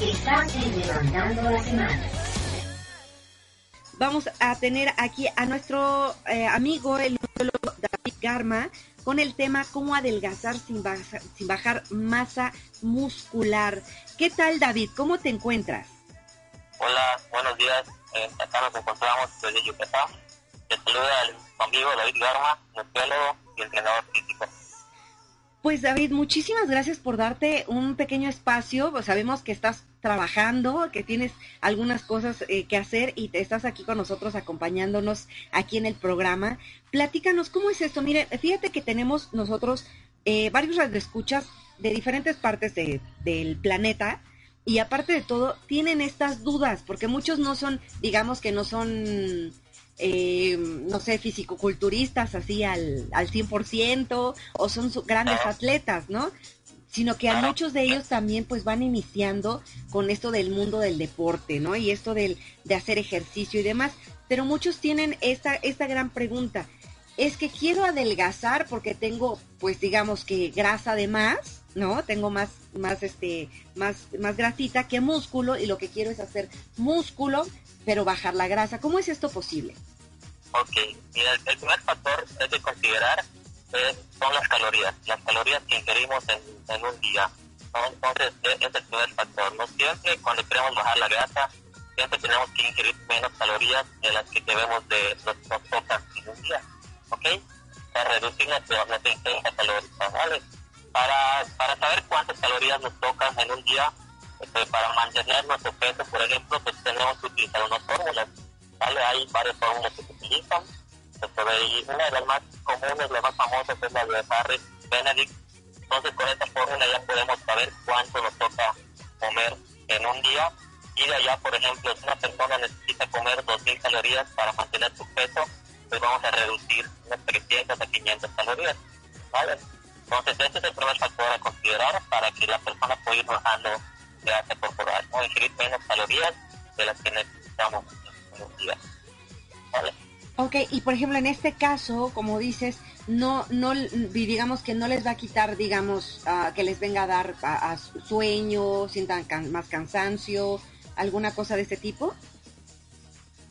Estás en Levantando la Semana. Vamos a tener aquí a nuestro eh, amigo, el nutriólogo David Garma, con el tema cómo adelgazar sin bajar, sin bajar masa muscular. ¿Qué tal, David? ¿Cómo te encuentras? Hola, buenos días. Eh, acá nos encontramos desde Yucatán. Te saluda al amigo David Garma, nutriólogo y entrenador físico. Pues David, muchísimas gracias por darte un pequeño espacio. Pues, sabemos que estás trabajando, que tienes algunas cosas eh, que hacer y te estás aquí con nosotros acompañándonos aquí en el programa. Platícanos, ¿cómo es esto? Mire, fíjate que tenemos nosotros eh, varios radioescuchas de diferentes partes de, del planeta y aparte de todo tienen estas dudas porque muchos no son, digamos que no son eh, no sé, fisicoculturistas así al, al 100% o son grandes atletas, ¿no? Sino que a muchos de ellos también pues van iniciando con esto del mundo del deporte, ¿no? Y esto del, de hacer ejercicio y demás. Pero muchos tienen esta, esta gran pregunta. Es que quiero adelgazar porque tengo, pues digamos que grasa de más, ¿no? Tengo más, más, este, más, más grasita que músculo y lo que quiero es hacer músculo pero bajar la grasa. ¿Cómo es esto posible? Ok, mira, el, primer factor es de considerar son las calorías, las calorías que ingerimos en, un día. Entonces, ese es el primer factor. No siempre, cuando queremos bajar la grasa, siempre tenemos que ingerir menos calorías de las que debemos de nos, tocan en un día. ¿Ok? Para reducir nuestra, nuestra ingesta calórica, ¿vale? Para, para saber cuántas calorías nos tocan en un día, este, para mantener nuestro peso, por ejemplo, pues tenemos que utilizar unas fórmulas. ¿vale? Hay varias fórmulas que se utilizan. Y una de las más comunes, las más famosas, es la de Harris Benedict. Entonces, con esta fórmula ya podemos saber cuánto nos toca comer en un día. Y de allá, por ejemplo, si una persona necesita comer 2.000 calorías para mantener su peso, pues vamos a reducir unas 300 a 500 calorías. ¿vale? Entonces, este es el primer factor a considerar para que la persona pueda ir bajando grasa corporal, ¿no? ingerir menos calorías de las que necesitamos en un día. ¿Vale? Ok, y por ejemplo, en este caso, como dices, no, no, digamos que no les va a quitar, digamos, que les venga a dar a, sueño, sientan más cansancio, alguna cosa de este tipo.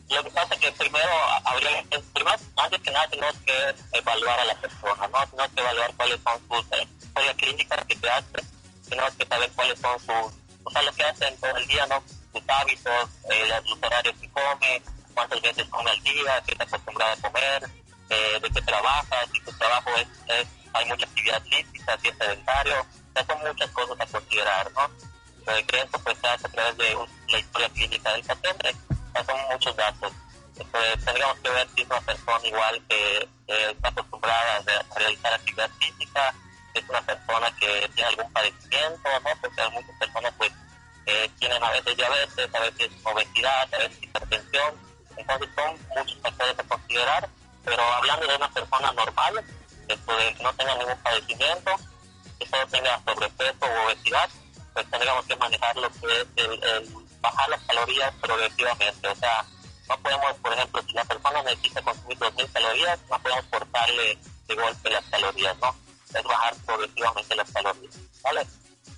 Lo que pasa es que primero habría, primero, antes que nada tenemos que evaluar a la persona, ¿no? Tenemos que evaluar cuáles son sus eh, clínicas que te hace, tenemos que saber cuáles son sus o sea, lo que hacen todo el día, ¿no? Sus hábitos, eh, los horarios que come, cuántas veces come al día, qué está acostumbrado a comer, eh, de qué trabaja, si su trabajo es, es, hay mucha actividad física, si es sedentario, o sea, son muchas cosas a considerar, ¿no? Eh, que esto pues se hace a través de la historia clínica del paciente, o son muchos datos. Entonces, tendríamos que ver si es una persona igual que está acostumbrada a realizar actividad física, es una persona que tiene algún padecimiento, ¿no? Porque eh, tienen a veces diabetes, a veces obesidad, a veces hipertensión, entonces son muchos factores a considerar, pero hablando de una persona normal, que no tenga ningún padecimiento, que solo tenga sobrepeso o obesidad, pues tendríamos que manejar lo que es el, bajar las calorías progresivamente, o sea, no podemos, por ejemplo, si la persona necesita consumir 2.000 calorías, no podemos cortarle de golpe las calorías, ¿no? es bajar progresivamente las calorías, ¿vale?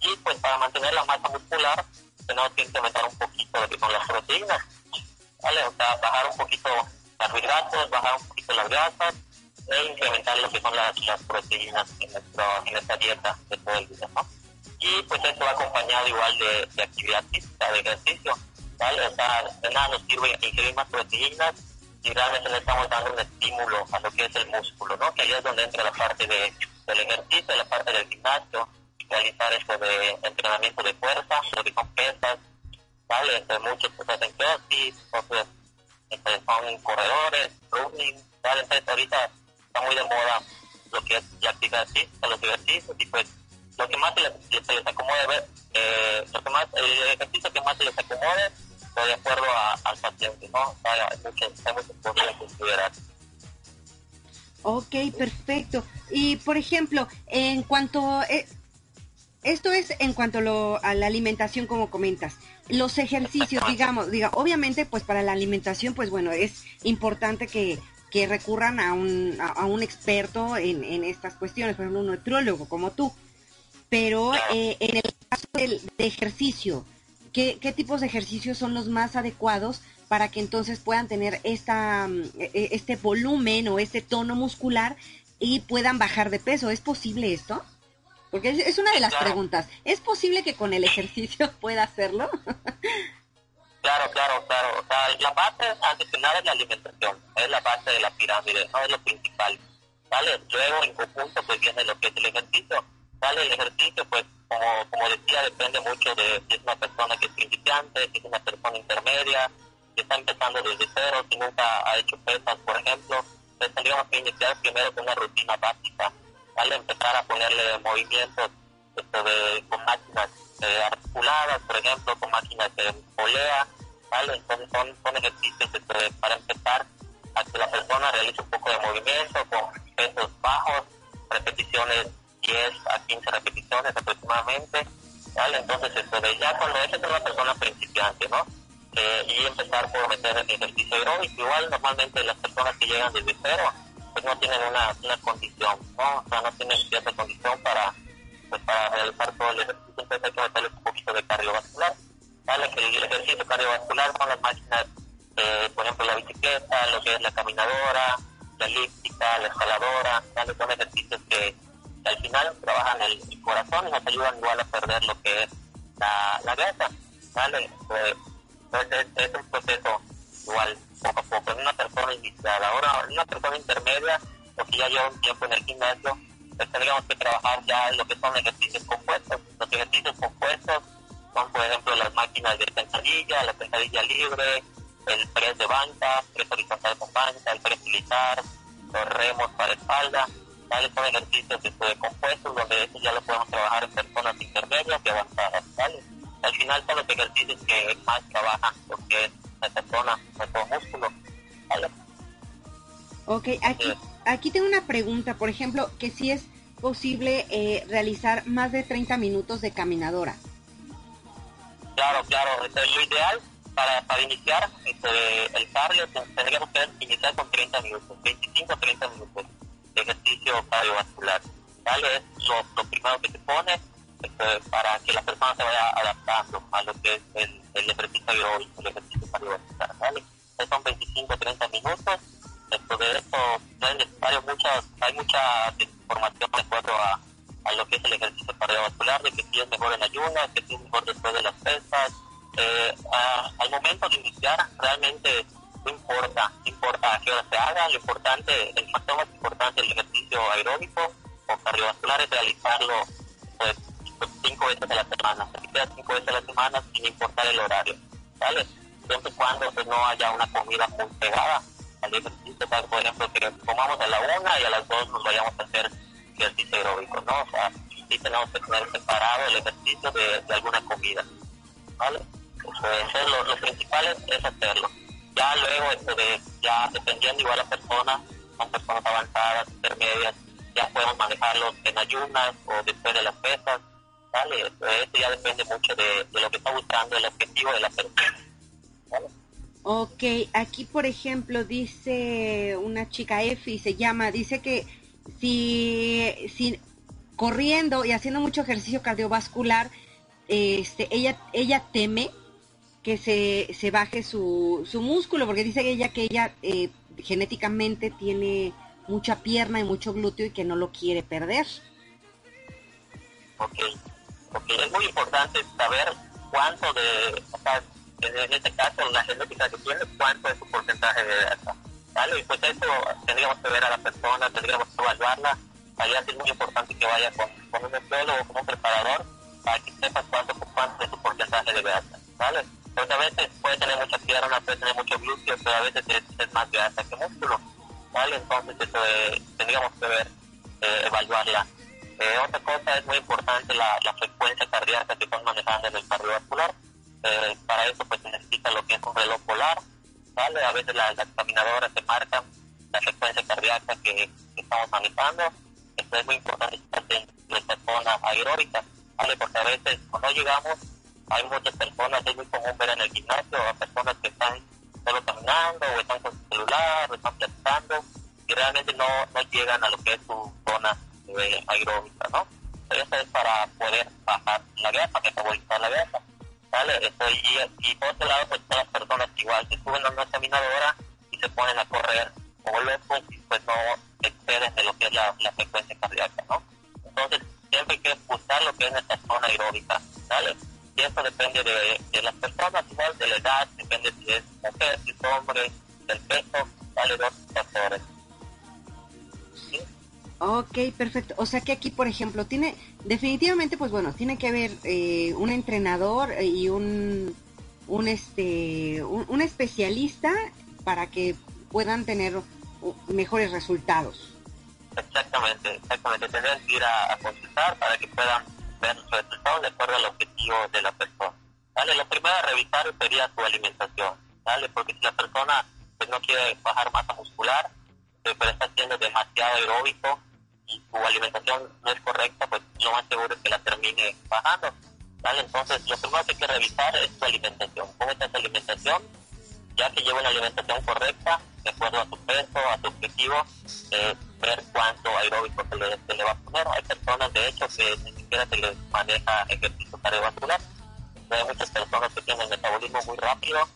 Y pues para mantener la masa muscular tenemos que incrementar un poquito lo que son las proteínas, ¿vale? O sea, bajar un poquito carbohidratos, bajar un poquito las grasas e incrementar lo que son las, proteínas en, nuestro, en nuestra dieta de todo el día, ¿no? Y pues esto va acompañado igual de, de actividad física, de ejercicio, ¿vale? O sea, de nada nos sirve ingerir más proteínas y realmente le estamos dando un estímulo a lo que es el músculo, ¿no? Que ahí es donde entra la parte de del ejercicio, la parte del gimnasio, realizar esto de entrenamiento de fuerza, pesas, ¿vale? Entre muchos pues hacen crossfit, otros este, son corredores, running, ¿vale? Entonces ahorita está muy de moda lo que es la actividad física, los ejercicios y pues lo que más se les, les acomode, eh, lo que más, el ejercicio que más se les acomode, pues de acuerdo al paciente, ¿no? hay muchas, hay cosas que considerar. Ok, perfecto. Y por ejemplo, en cuanto... Eh, esto es en cuanto a la alimentación, como comentas. Los ejercicios, digamos, diga, obviamente, pues para la alimentación, pues bueno, es importante que, que recurran a un, a, un experto en, en, estas cuestiones, por ejemplo, un nutriólogo como tú. Pero eh, en el caso del, de ejercicio, qué, qué tipos de ejercicios son los más adecuados para que entonces puedan tener esta, mm, e, e, este volumen o este tono muscular y puedan bajar de peso. ¿Es posible esto? Porque es, una de las preguntas. ¿Es posible que con el ejercicio pueda hacerlo? claro, claro, claro. O sea, la base, antes que nada, es la alimentación. Es la base de la pirámide, no es lo principal. ¿Vale? Luego, en conjunto, pues viene lo que es el ejercicio. ¿Vale? El ejercicio, pues, como, como decía, depende mucho de si es una persona que es principiante, si es una persona intermedia, si está empezando desde cero, si nunca ha hecho pesas, por ejemplo pues tendríamos que iniciar primero con una rutina básica, ¿vale? Empezar a ponerle movimientos esto de, con máquinas eh, articuladas, por ejemplo, con máquinas de polea, ¿vale? Entonces son, son ejercicios para empezar a que la persona realice un poco de movimiento con pesos bajos, repeticiones 10 a 15 repeticiones aproximadamente, ¿vale? Entonces, esto de ya cuando es una persona principiante, ¿no? Eh, y empezar por meter ejercicio aeróbico. Igual normalmente las personas que llegan desde cero no tienen una, una condición, ¿no? O sea, no tienen cierta condición para, pues, para realizar todo el ejercicio, entonces hay que meterles un poquito de cardiovascular. ¿Vale? Que el ejercicio cardiovascular son las máquinas, eh, por ejemplo, la bicicleta, lo que es la caminadora, la elíptica, la escaladora, ¿vale? Son ejercicios que, al final trabajan el, corazón y nos ayudan igual a perder lo que es la, grasa, ¿vale? Entonces es, un proceso igual, poco a poco. En una persona iniciada, ahora en una persona intermedia, o que ya lleva un tiempo en el gimnasio, pues tendríamos que trabajar ya en lo que son ejercicios compuestos. Los ejercicios compuestos son, por ejemplo, las máquinas de sentadilla, la sentadilla libre, el press de banca, press horizontal con banca, el press militar, los remos para espalda. ¿vale? Son ejercicios de compuestos donde eso ya lo podemos trabajar en personas intermedias y avanzadas. al final son los ejercicios que más trabajan porque Ok, aquí, aquí tengo una pregunta, por ejemplo, que si es posible eh, realizar más de 30 minutos de caminadora. Claro, claro, lo ideal para, para iniciar este, el cardio tendríamos que iniciar con 30 minutos, 25 a 30 minutos de ejercicio cardiovascular. ¿vale? Es lo, lo primero que se pone, este, para que la persona se vaya adaptando a lo que es el, el ejercicio aeróbico, el ejercicio cardiovascular, ¿vale? son 25 30 minutos. Esto de esto no es necesario mucha, hay mucha información de acuerdo a, a lo que es el ejercicio cardiovascular, de que si es mejor en ayunas, que si es mejor después de las pesas. Eh, al momento de iniciar, realmente no importa, no importa a qué hora se haga, lo importante, el factor más importante del ejercicio aeróbico o cardiovascular es realizarlo pues, cinco veces a la semana, se queda cinco veces a la semana sin importar el horario, ¿vale? Siempre cuando pues, no haya una comida muy pegada al ejercicio, por ejemplo, que comamos a la una y a las dos nos vayamos a hacer ejercicio aeróbico, ¿no? O sea, sí tenemos que tener separado el ejercicio de, alguna comida, ¿vale? Pues, lo, lo, principal es, hacerlo. Ya luego, este de, ya dependiendo igual la persona, son personas avanzadas, intermedias, ya podemos manejarlos en ayunas o después de las pesas, ¿vale? Eso ya depende mucho de, lo que está buscando el objetivo de la persona. Ok, aquí por ejemplo dice una chica Efi, se llama, dice que si, si corriendo y haciendo mucho ejercicio cardiovascular, este, ella, ella teme que se, se baje su, su músculo, porque dice ella que ella eh, genéticamente tiene mucha pierna y mucho glúteo y que no lo quiere perder. Ok, porque es muy importante saber cuánto de, en este caso la genética que tiene, cuánto es su porcentaje de grasa. ¿Vale? Y pues eso tendríamos que ver a la persona, tendríamos que evaluarla. Ahí es muy importante que vaya con, un nutriólogo o con un preparador para que sepa cuánto, cuánto es su porcentaje de grasa. ¿Vale? Porque a veces puede tener mucha pierna, puede tener mucho glúteo, pero a veces es, más grasa que músculo. ¿Vale? Entonces eso eh, tendríamos que ver, eh, evaluarla eh, otra cosa es muy importante la, frecuencia cardíaca que están manejando en el cardiovascular. Eh, para eso pues se necesita lo que es un reloj polar, ¿vale? A veces las, caminadoras se marcan la frecuencia cardíaca que, estamos manejando. Esto es muy importante en nuestra zona aeróbica, ¿vale? Porque a veces cuando llegamos hay muchas personas, es muy común ver en el gimnasio a personas que están solo caminando o están con su celular o están platicando y realmente no, no llegan a lo que es su zona de aeróbica, ¿no? Esto es para poder bajar la grasa, metabolizar la grasa, ¿vale? Y, por otro lado, pues todas las personas igual, se suben a una caminadora y se ponen a correr como locos y pues no exceden de lo que es la, frecuencia cardíaca, ¿no? Entonces, siempre hay que buscar lo que es nuestra zona aeróbica, ¿vale? Y eso depende de, de las personas, igual de la edad, depende si es mujer, si es hombre, del peso, Ok, perfecto. O sea que aquí, por ejemplo, tiene, definitivamente, pues bueno, tiene que haber eh, un entrenador y un, un este, un, un especialista para que puedan tener mejores resultados. Exactamente, exactamente. Tendrían que ir a, a consultar para que puedan ver los resultados de acuerdo al objetivo de la persona. ¿Vale? Lo primero a revisar sería su alimentación, ¿vale? Porque si la persona pues, no quiere bajar masa muscular, eh, pero está haciendo demasiado aeróbico y su alimentación no es correcta, pues lo más seguro es que la termine bajando. ¿vale? Entonces, lo primero que hay que revisar es su alimentación. ¿Cómo está su alimentación? Ya que lleva una alimentación correcta, de acuerdo a su peso, a su objetivo, eh, ver cuánto aeróbico se le, va a poner. Hay personas, de hecho, que ni siquiera se les maneja ejercicio cardiovascular. Hay muchas personas que tienen metabolismo muy rápido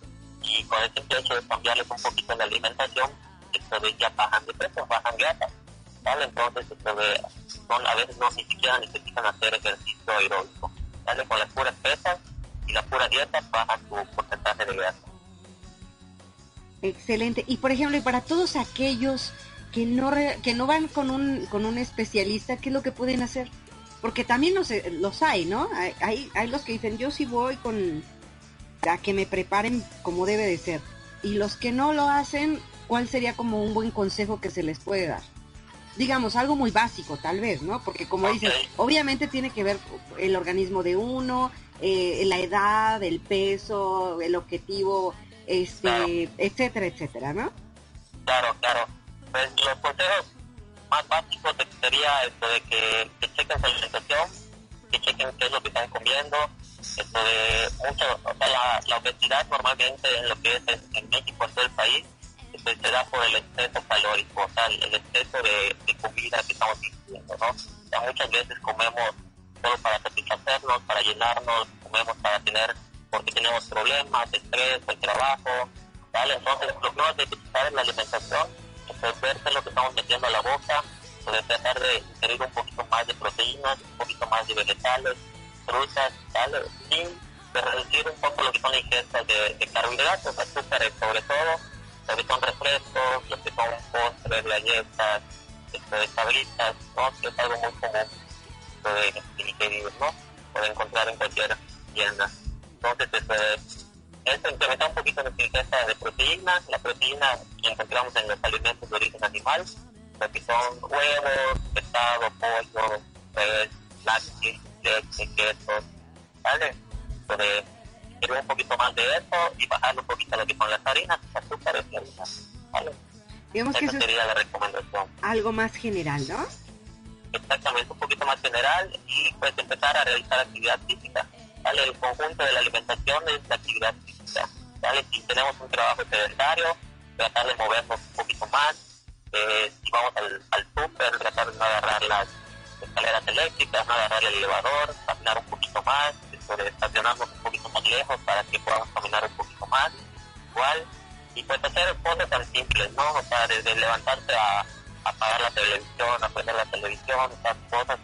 y con el simple hecho de cambiarles un poquito la alimentación, esto de ya bajan de peso, bajan grasa. Entonces, esto de, son, a veces no ni siquiera necesitan hacer ejercicio aeróbico. ¿vale? Con las puras pesas y la pura dieta bajan su porcentaje de grasa. Excelente. Y por ejemplo, y para todos aquellos que no re- que no van con un con un especialista, ¿qué es lo que pueden hacer? Porque también los, eh, los hay, ¿no? Hay, hay, hay los que dicen, yo sí voy con a que me preparen como debe de ser. Y los que no lo hacen, ¿cuál sería como un buen consejo que se les puede dar? Digamos, algo muy básico, tal vez, ¿no? Porque como Ok. dices, obviamente tiene que ver el organismo de uno, eh, la edad, el peso, el objetivo, este, Claro. etcétera, etcétera, ¿no? Claro, claro. Pues los consejos más básicos sería esto de que, que chequen su alimentación, que chequen qué es lo que están comiendo, esto de mucho, o sea, la, la obesidad normalmente en lo que es en, en México, en todo el país, este, se da por el exceso calórico, o sea, el exceso de, comida que estamos ingiriendo, ¿no? O sea, muchas veces comemos solo para satisfacernos, para llenarnos, comemos para tener, porque tenemos problemas, estrés, el trabajo, ¿vale? Entonces, lo que vamos a necesitar es la alimentación, es ver qué es lo que estamos metiendo a la boca, poder tratar de ingerir un poquito más de proteínas, un poquito más de vegetales, frutas, ¿vale? Y de reducir un poco lo que son ingestas de, de carbohidratos, azúcares sobre todo, lo que son refrescos, lo que son postres, galletas, esto de ¿no? Que es algo muy común de, de ingerir, ¿no? Puede encontrar en cualquier tienda. Entonces, este, es incrementar un poquito nuestra ingesta de proteínas. La proteína la encontramos en los alimentos de origen animal, lo que son huevos, pescado, pollo, res, lácteos, leche, quesos, ¿vale? Entonces, quiero un poquito más de eso y bajarle un poquito lo que son las harinas, azúcares y harinas, ¿vale? Digamos que Esa es sería la recomendación. algo más general, ¿no? exactamente un poquito más general y pues empezar a realizar actividad física. ¿vale? El conjunto de la alimentación es la actividad física. ¿vale? Si tenemos un trabajo sedentario, tratar de movernos un poquito más. Eh, si vamos al, al súper, tratar de no agarrar las escaleras eléctricas, no agarrar el elevador, caminar un poquito más, estacionarnos un poquito más lejos para que podamos caminar un poquito más. Igual, y pues hacer cosas tan simples, ¿no? O sea, desde levantarse a apagar la televisión, a prender la televisión, esas cosas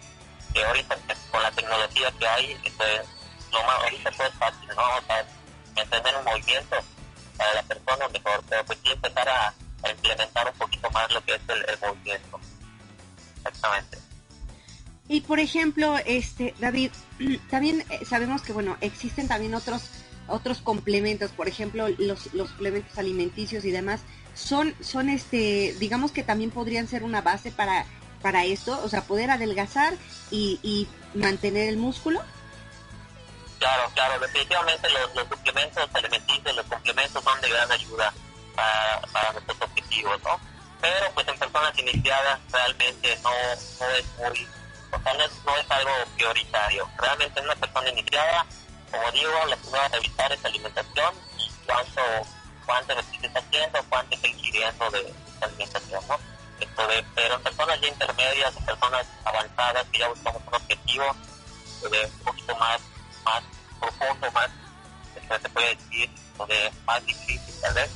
que ahorita con la tecnología que hay, pues, lo más, ahorita todo es fácil, ¿no? O sea, mantener un movimiento para la persona mejor, pero pues sí empezar a, a implementar un poquito más lo que es el, el movimiento. Exactamente. Y por ejemplo, este David, también eh, sabemos que bueno, existen también otros otros complementos, por ejemplo, los, los suplementos alimenticios y demás, son, son este, digamos que también podrían ser una base para, para esto, o sea, poder adelgazar y, y mantener el músculo. Claro, claro, definitivamente los, los suplementos alimenticios, los complementos son de gran ayuda para, para nuestros objetivos, ¿no? Pero pues en personas iniciadas realmente no, no es muy, o sea, no es, no es algo prioritario. Realmente en una persona iniciada, como digo, lo que va a alimentación y cuánto, cuánto ejercicio está haciendo, cuánto está ingiriendo de esta alimentación, ¿no? Esto de, pero en personas ya intermedias, en personas avanzadas que ya buscamos un objetivo de un poquito más, más profundo, más esto se puede decir, esto de más difícil tal vez,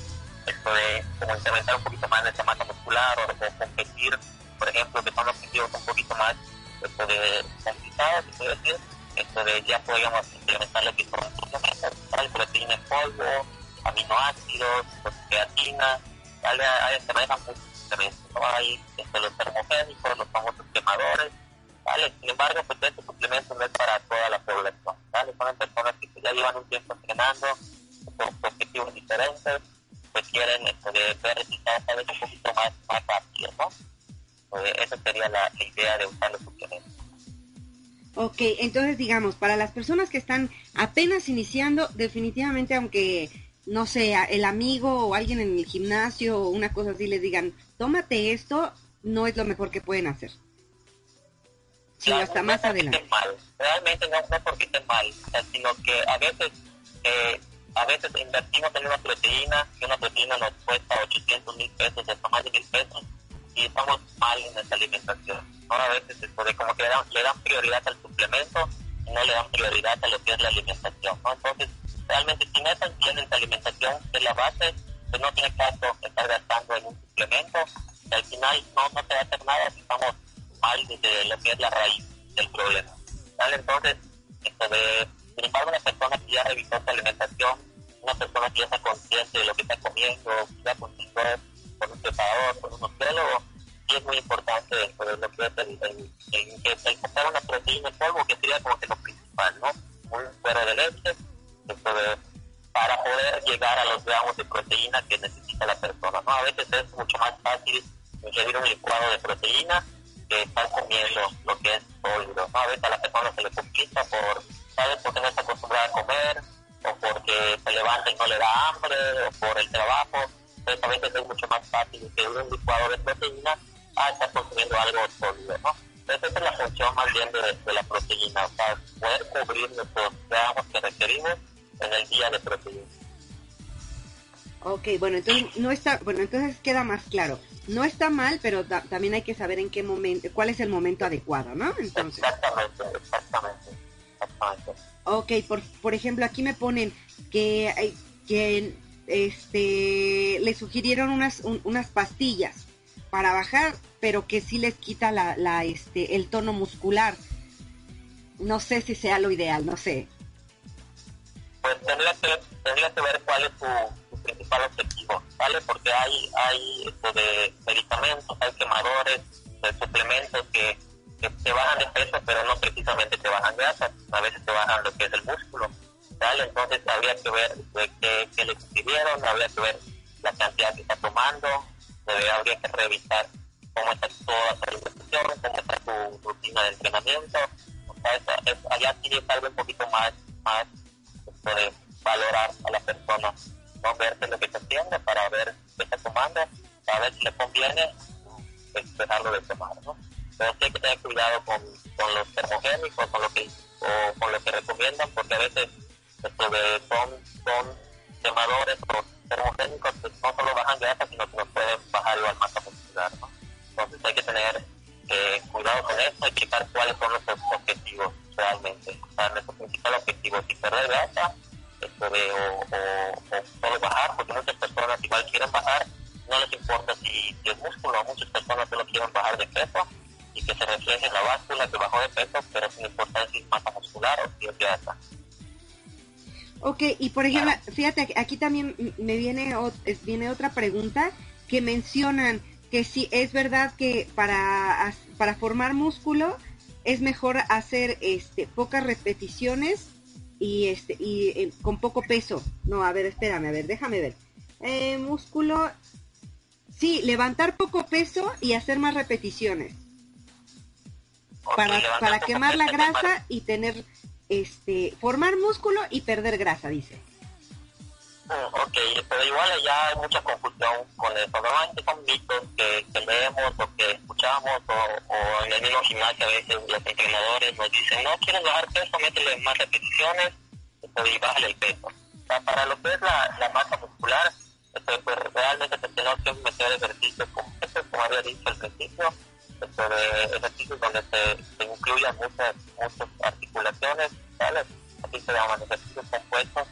esto de como incrementar un poquito más esa masa muscular o, o competir, por ejemplo, que son objetivos un poquito más esto de complicados, se puede decir, esto de ya podríamos se manejan muchos suplementos, ¿no? Hay este, los termogénicos, los famosos quemadores, ¿vale? Sin embargo, pues este suplemento no es para toda la población, ¿vale? Son personas que ya llevan un tiempo entrenando, con objetivos diferentes, que quieren este, ver resultados tal vez un poquito más, más rápidos, ¿no? Pues esa sería la, la idea de usar los suplementos. Ok, entonces digamos, para las personas que están apenas iniciando, definitivamente aunque, no sé, el amigo o alguien en el gimnasio o una cosa así les digan, tómate esto, no es lo mejor que pueden hacer. Sí, Claro, hasta no más adelante. mal, realmente no, no porque esté mal, o sea, sino que a veces, eh, a veces invertimos en una proteína y una proteína nos cuesta 800 mil pesos, hasta más de mil pesos, y estamos mal en nuestra alimentación. Ahora a veces esto de como que le dan, le dan prioridad al suplemento y no le dan prioridad a lo que es la alimentación, ¿no? Entonces, realmente si no están bien que es la base, pues no tiene caso estar gastando en un suplemento, y al final no, no se va a hacer nada si estamos mal desde lo que es la raíz del problema. ¿vale? Entonces, esto de, sin una persona que ya revisó su alimentación, una persona que ya está consciente de lo que está comiendo, ya Ok, bueno, entonces no está, bueno, entonces queda más claro. No está mal, pero ta- también hay que saber en qué momento, cuál es el momento adecuado, ¿no? Entonces, Exactamente, exactamente, exactamente. ok, por, por ejemplo, aquí me ponen que, hay- que este, le sugirieron unas, un- unas pastillas para bajar, pero que sí les quita la, la, este, el tono muscular. No sé si sea lo ideal, no sé. Pues tendría que, tendría que ver cuál es su, su principal objetivo, ¿vale? Porque hay, hay esto de medicamentos, hay quemadores, de suplementos que, que te bajan de peso, pero no precisamente te bajan grasa, a veces te bajan lo que es el músculo, ¿vale? Entonces habría que ver de qué, qué le escribieron, habría que ver la cantidad que está tomando, eh, habría que revisar cómo está toda su alimentación, cómo está su rutina de entrenamiento, o sea, es, es- allá sí es algo un poquito más, más de valorar a la persona, no ver qué lo que está haciendo para ver qué está tomando, para ver si le conviene pues, dejarlo de tomar, ¿no? Pero sí hay que tener cuidado con, con los termogénicos, con lo que o con lo que recomiendan, porque a veces esto de, son, son quemadores o termogénicos que no solo bajan grasa, sino que nos pueden bajar igual masa muscular, ¿no? Entonces hay que tener eh, cuidado con esto y checar cuáles son nuestros objetivos realmente. O sea, nuestro principal objetivo, si perder grasa, esto de, o, o, o bajar, porque muchas personas igual quieren bajar, no les importa si, si es músculo, muchas personas solo quieren bajar de peso y que se refleje en la báscula que bajó de peso, pero sin importar si es masa muscular o si es grasa. Ok, y por ejemplo, fíjate, aquí también me viene, viene otra pregunta que mencionan que si es verdad que para, para formar músculo es mejor hacer este pocas repeticiones y este y eh, con poco peso. No, a ver, espérame, a ver, déjame ver. Eh, músculo, sí, levantar poco peso y hacer más repeticiones para, para quemar la grasa y tener este formar músculo y perder grasa, dice. Mm, Ok, pero igual allá hay mucha confusión con eso. Normalmente son mitos que, que leemos o que escuchamos o, en el mismo gimnasio a veces los entrenadores nos dicen, no, quieres bajar peso, métele más repeticiones y bájale el peso. Para lo que es la, la masa muscular, esto, pues realmente te tenemos que meter ejercicios completos, como había dicho al principio, de ejercicios donde se, se incluyan muchas, muchas articulaciones, ¿vale? Así se llaman ejercicios compuestos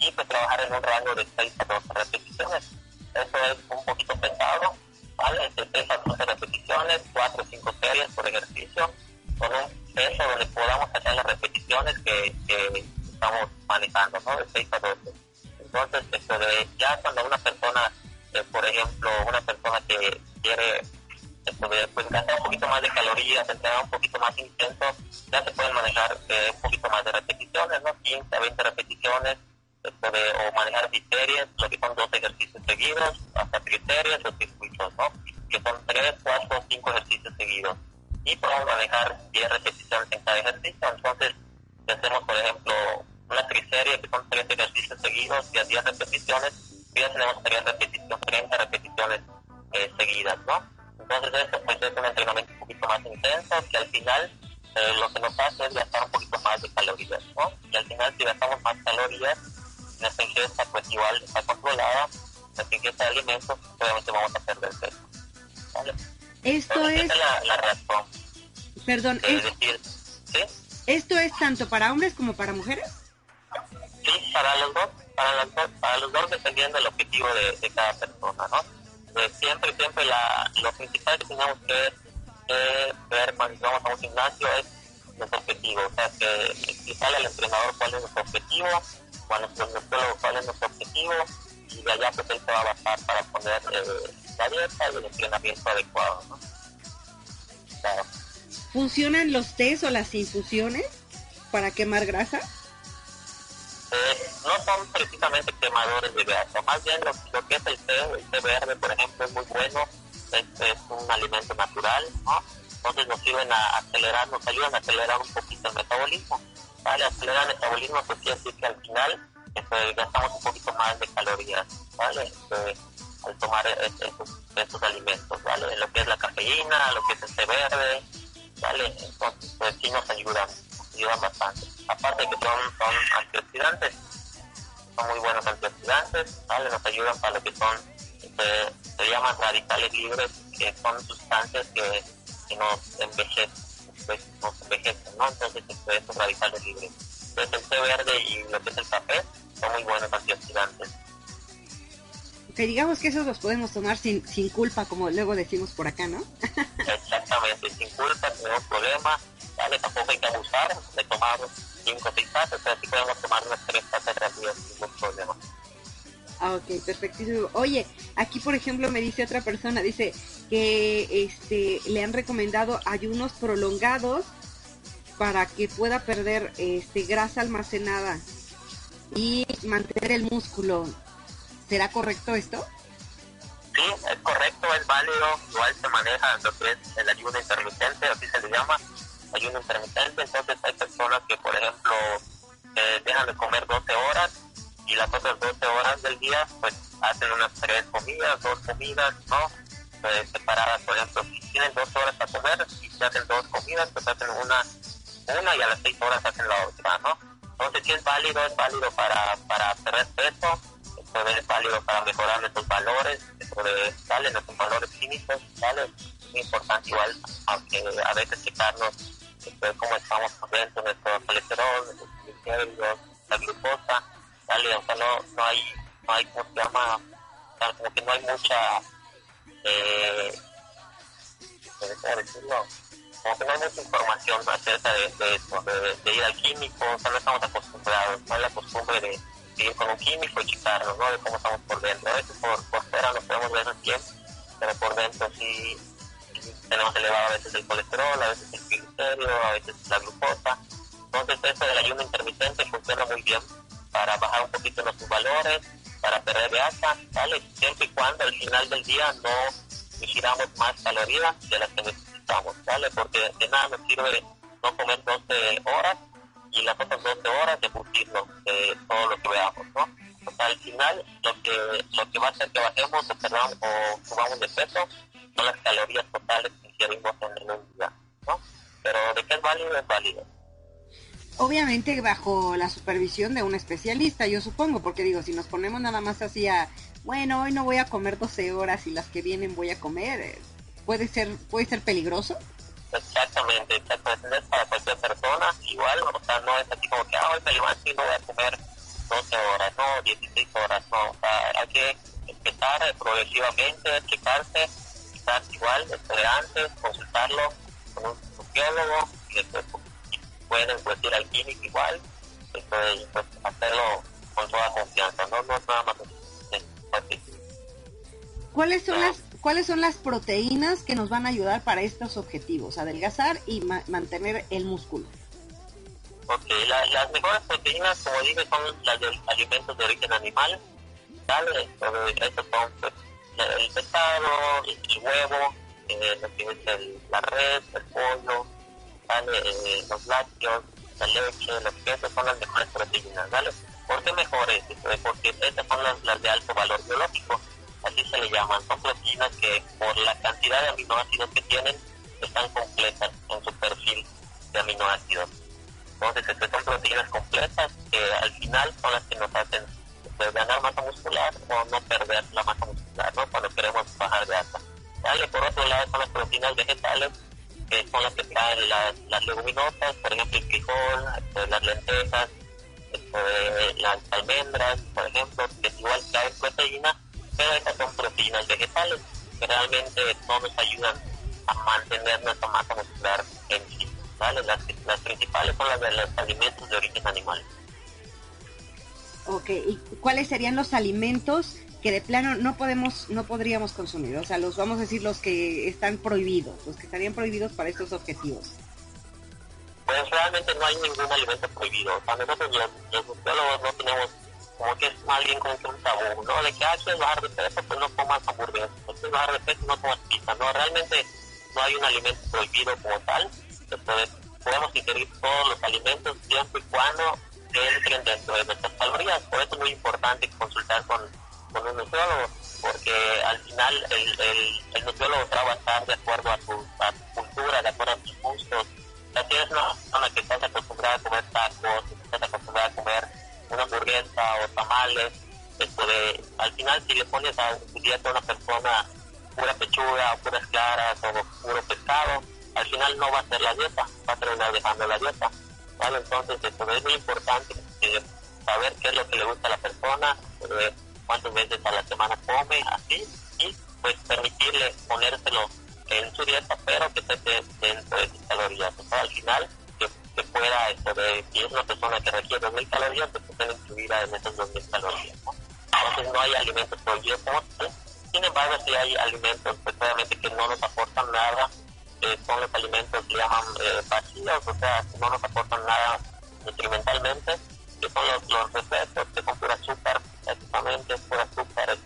y trabajar en un rango de 6 a 12 repeticiones. Eso es un poquito pesado, ¿vale? Entre 6 a 12 repeticiones, 4 o 5 series por ejercicio, con un peso donde podamos hacer las repeticiones que, que estamos manejando, ¿no? De 6 a 12. Entonces, esto de, ya cuando una persona, eh, por ejemplo, una persona que quiere esto de, pues, gastar un poquito más de calorías, entrenar un poquito como para mujeres. Sí, para los dos, para los dos, para los dos dependiendo del objetivo de, de cada persona, ¿no? Eh, siempre, siempre la, lo principal que tenemos que, que ver cuando vamos a un gimnasio es nuestro objetivo, o sea, que explicarle al entrenador cuál es nuestro objetivo, o a nuestro nutriólogo cuál es nuestro objetivo, y de allá pues él se va a basar para poner eh, la dieta y el entrenamiento adecuado, ¿no? Claro. ¿Funcionan los tés o las infusiones para quemar grasa? Eh, no son precisamente quemadores de grasa, más bien lo, lo que es el té, el té verde, por ejemplo, es muy bueno, es, es un alimento natural, ¿no? Entonces nos sirven a acelerar, nos ayudan a acelerar un poquito el metabolismo, ¿vale? Acelerar el metabolismo, pues quiere decir que al final este, gastamos un poquito más de calorías, ¿vale? Este, al tomar es- esos, esos alimentos, ¿vale? Lo que es la cafeína, lo que es el té verde, ¿vale? Entonces, pues sí nos ayudan, ayudan bastante. Aparte que son, son antioxidantes, son muy buenos antioxidantes, ¿vale? Nos ayudan para lo que son, este, se llaman radicales libres, que son sustancias que, que nos envejecen, pues, nos envejecen, ¿no? Entonces, este, estos radicales libres. Entonces, el té verde y lo que es el café son muy buenos antioxidantes. Que digamos que esos los podemos tomar sin, sin culpa, como luego decimos por acá, ¿no? Exactamente, sin culpa, sin ningún problema, ¿vale? Tampoco hay que abusar de tomar 5 o 6 tazas, pero sí podemos tomar unas 3 tazas al día sin ningún problema. Ah, ok, perfectísimo. Oye, aquí por ejemplo me dice otra persona, dice que este le han recomendado ayunos prolongados para que pueda perder este grasa almacenada y mantener el músculo. ¿Será correcto esto? Sí, es correcto, es válido, igual se maneja lo que es el ayuno intermitente, así se le llama, ayuno intermitente, entonces hay personas que, por ejemplo, dejan de comer 12 horas y las otras 12 horas del día, pues hacen unas tres comidas, dos comidas, ¿no? Eh, separadas, por ejemplo, si tienen 12 horas para comer y se hacen dos comidas, pues hacen una, una y a las 6 horas hacen la otra, ¿no? Entonces sí es válido, es válido para, para perder peso, esto es válido para mejorar nuestros valores, esto de, ¿vale? nuestros valores químicos, ¿vale? Es importante igual, aunque a veces checarnos este, cómo estamos por dentro, nuestro colesterol, nuestros la glucosa, ¿vale? O sea, no, no hay, no hay, ¿cómo se llama? Como que no hay mucha, eh. Como que no hay mucha información acerca de, de de, de ir al químico, o sea, no estamos acostumbrados, no hay la costumbre de ir con un químico y checarnos, ¿no? De cómo estamos por dentro. A veces por, por fuera no podemos ver bien, pero por dentro sí tenemos elevado a veces el colesterol, a veces el triglicérido, a veces la glucosa. Entonces, esto del ayuno intermitente funciona muy bien para bajar un poquito nuestros valores, para perder grasa, ¿vale? Siempre y cuando al final del día no ingiramos más calorías de las que necesitamos, ¿vale? Porque de nada nos sirve no comer 12 horas y las otras 12 horas de de todo lo que veamos, ¿no? O sea, al final lo que, lo que va a hacer que bajemos o, perdamos, o subamos de peso son las calorías totales que ingerimos en un día, ¿no? Pero de qué es válido, es válido. Obviamente bajo la supervisión de un especialista, yo supongo, porque digo, si nos ponemos nada más así a, bueno, hoy no voy a comer 12 horas y las que vienen voy a comer, eh, puede ser, puede ser peligroso. Exactamente, exactamente, es para cualquier persona, igual, o sea, no es así como que, ah, hoy me levanto y no voy a comer 12 horas, no 16 horas, no. O sea, hay que empezar progresivamente, checarse, quizás igual, antes, consultarlo con un nutriólogo, y después pueden pues, ir al químico igual, después, pues, hacerlo con toda confianza, no, no nada más. ¿Cuáles son las cuáles son las proteínas que nos van a ayudar para estos objetivos, adelgazar y mantener el músculo? Ok, las mejores proteínas, como dije, son las de alimentos de origen animal, ¿vale? Estos son pues, el pescado, el, huevo, eh, lo que es el, la red, el pollo. Eh, los lácteos, la leche, los quesos son las mejores proteínas, ¿vale? ¿Por qué mejores? Porque estas son las, las de alto valor biológico, así se le llaman. Son proteínas que por la cantidad de aminoácidos que tienen están completas en su perfil de aminoácidos. Entonces, estas son proteínas completas que al final son las que nos hacen pues, ganar masa muscular o no perder la masa muscular, ¿no? Cuando queremos bajar de alta. Dale, por otro lado, son las proteínas vegetales, que son las que traen las, las leguminosas, por ejemplo, el frijol, este, las lentejas, este, las almendras, por ejemplo, que igual traen proteína, pero estas son proteínas vegetales, que realmente no nos ayudan a mantener nuestra masa muscular en sí. Las, principales son las de los alimentos de origen animal. Ok, ¿y cuáles serían los alimentos que de plano no podemos, no podríamos consumir? O sea, los vamos a decir los que están prohibidos, los que estarían prohibidos para estos objetivos. Pues realmente no hay ningún alimento prohibido. O sea, nosotros los, los no tenemos como que es alguien con un tabú, ¿no? De que, ah, quieres bajar de peso, pues no comas hamburguesas, quieres bajar de no comas pizza, ¿no? Realmente no hay un alimento prohibido como tal, entonces podemos ingerir todos los alimentos siempre y cuando entren dentro de nuestras calorías. Por eso es muy importante consultar con, con un nutriólogo, porque al final el, el, el nutriólogo va estar de acuerdo a tu, a tu cultura, de acuerdo a tus gustos. Si eres una persona que estás acostumbrada a comer tacos, que estás acostumbrada a comer una hamburguesa o tamales, esto de, al final si le pones a tu dieta a una persona pura pechuga, puras claras o puro pescado, al final no va a ser la dieta, va a terminar dejando la dieta. Entonces, esto es muy importante saber qué es lo que le gusta a la persona, eh, cuántas veces a la semana come, así, y pues permitirle ponérselo en su dieta, pero que esté dentro de sus calorías. O sea, al final, que, que pueda, esto de, si es una persona que requiere 2.000 calorías, pues que esté incluida en esas 2.000 calorías. ¿no? Entonces, no hay alimentos prohibidos como Sin embargo, sí hay alimentos, pues, que no nos aportan nada eh, son los alimentos que llaman eh, vacíos, o sea, que no nos aportan nada nutrimentalmente, que son los, los refrescos, que son pura azúcar, prácticamente pura azúcar,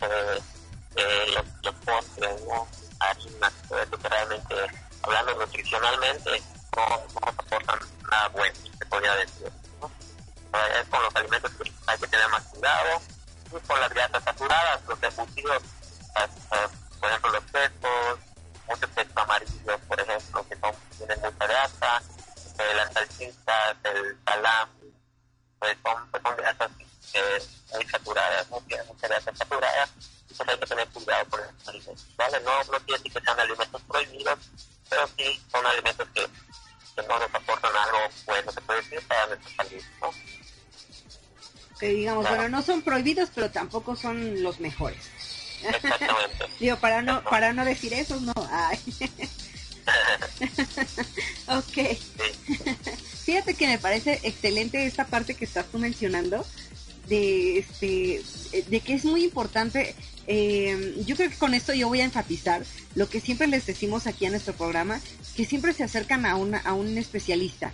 eh, los, los postres, ¿no? harinas, que realmente, hablando nutricionalmente, no, no nos aportan nada bueno, se podría decir. ¿no? Es con los alimentos que hay que tener más cuidado, y con las grasas saturadas, los embutidos, por ejemplo, los quesos, muchos quesos amarillos, por ejemplo, que son, tienen mucha grasa, eh, las salchichas, el salami, pues son, pues son grasas eh, muy saturadas, muchas, mucha grasa saturada, y pues hay que tener cuidado con esos alimentos, ¿vale? No, no quiere decir que sean alimentos prohibidos, pero sí son alimentos que, que no nos aportan algo bueno, se puede decir, para nuestra salud, ¿no? Que digamos, bueno, no son prohibidos, pero tampoco son los mejores. Exactamente. Digo, para no, para no decir eso, no. Ay. ok. Fíjate que me parece excelente esta parte que estás tú mencionando de este de que es muy importante eh, yo creo que con esto yo voy a enfatizar lo que siempre les decimos aquí en nuestro programa que siempre se acercan a una a un especialista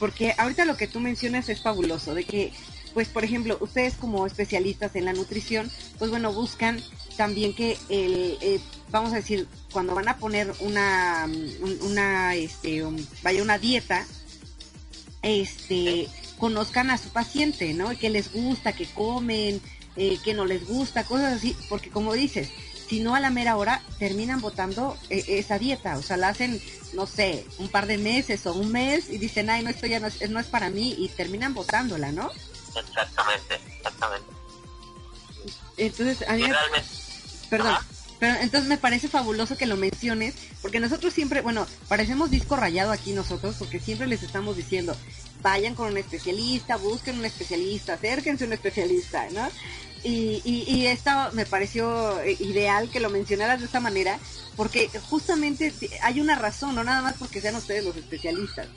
porque ahorita lo que tú mencionas es fabuloso de que pues por ejemplo, ustedes como especialistas en la nutrición, pues bueno, buscan también que el, eh, vamos a decir, cuando van a poner una, una, este, vaya una dieta, este, conozcan a su paciente, ¿no? Que les gusta, que comen, eh, que no les gusta, cosas así, porque como dices, si no a la mera hora terminan votando eh, esa dieta, o sea, la hacen, no sé, un par de meses o un mes y dicen, ay, no, esto ya no es, no es para mí y terminan votándola, ¿no? Exactamente, exactamente. Entonces, a mí... Perdón. Pero entonces me parece fabuloso que lo menciones, porque nosotros siempre, bueno, parecemos disco rayado aquí nosotros, porque siempre les estamos diciendo, vayan con un especialista, busquen un especialista, acérquense a un especialista, ¿no? Y, y, esto me pareció ideal que lo mencionaras de esta manera, porque justamente hay una razón, no nada más porque sean ustedes los especialistas,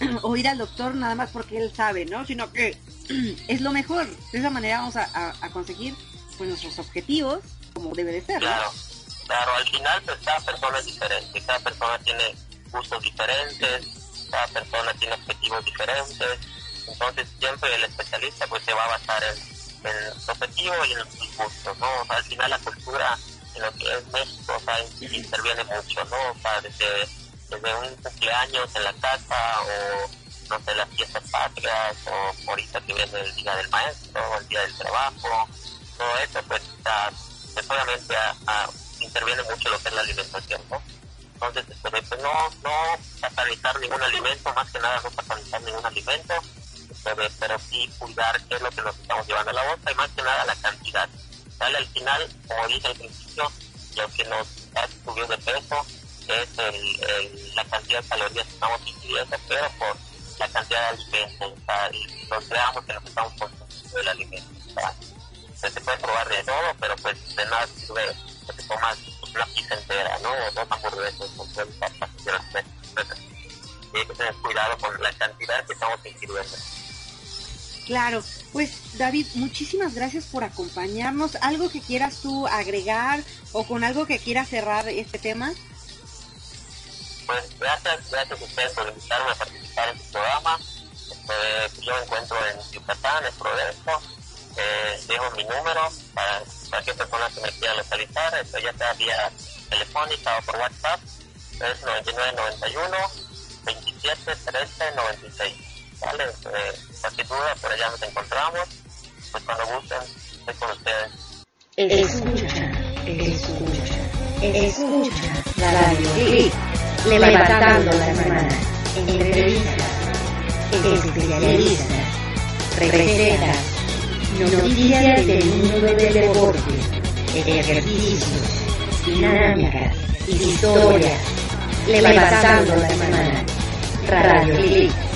o ir al doctor nada más porque él sabe, ¿no? Sino que es lo mejor. De esa manera vamos a, conseguir pues, nuestros objetivos como debe de ser. Claro, claro, al final pues cada persona es diferente, cada persona tiene gustos diferentes, cada persona tiene objetivos diferentes, entonces siempre el especialista pues se va a basar en, su objetivo y en sus gustos, ¿no? al final la cultura en lo que es México, o sea, interviene mucho, ¿no? O sea, desde, desde un cumpleaños en la casa o no sé, las fiestas patrias o ahorita que viene el día del maestro, el día del trabajo, todo eso pues, pues obviamente interviene mucho lo que es la alimentación, ¿no? Entonces, pues no, no satanizar ningún alimento, más que nada no satanizar ningún alimento, este, pero sí cuidar qué es lo que nos estamos llevando a la boca y más que nada la cantidad. Sale al final, como dije al principio, lo que nos ha subido de peso es el, la cantidad de calorías que estamos ingiriendo, pero por la cantidad de alimentos, y los gramos que nos estamos consumiendo del alimento. Se puede probar de todo, pero pues de nada sirve que te comas una pizza entera, ¿no? O dos hamburguesas, o dos papas, y hay que tener cuidado con la cantidad que estamos ingiriendo. Claro, pues David, muchísimas gracias por acompañarnos. ¿Algo que quieras tú agregar o con algo que quieras cerrar este tema? Pues gracias, gracias a ustedes por invitarme a participar en su programa. Eh, yo me encuentro en Yucatán, en Progreso. Eh, dejo mi número para cualquier persona que me quiera localizar, esto ya sea vía telefónica o por WhatsApp. Es 9991 27 13 96. ¿Vale? Eh, cualquier duda, por allá nos encontramos. Pues cuando gusten, estoy con ustedes. Escucha, escucha, escucha la radio levantando las manos, entrevistas, especialistas, recetas, noticias del mundo del deporte, ejercicios, dinámicas, historias, levantando las manos, Radio Click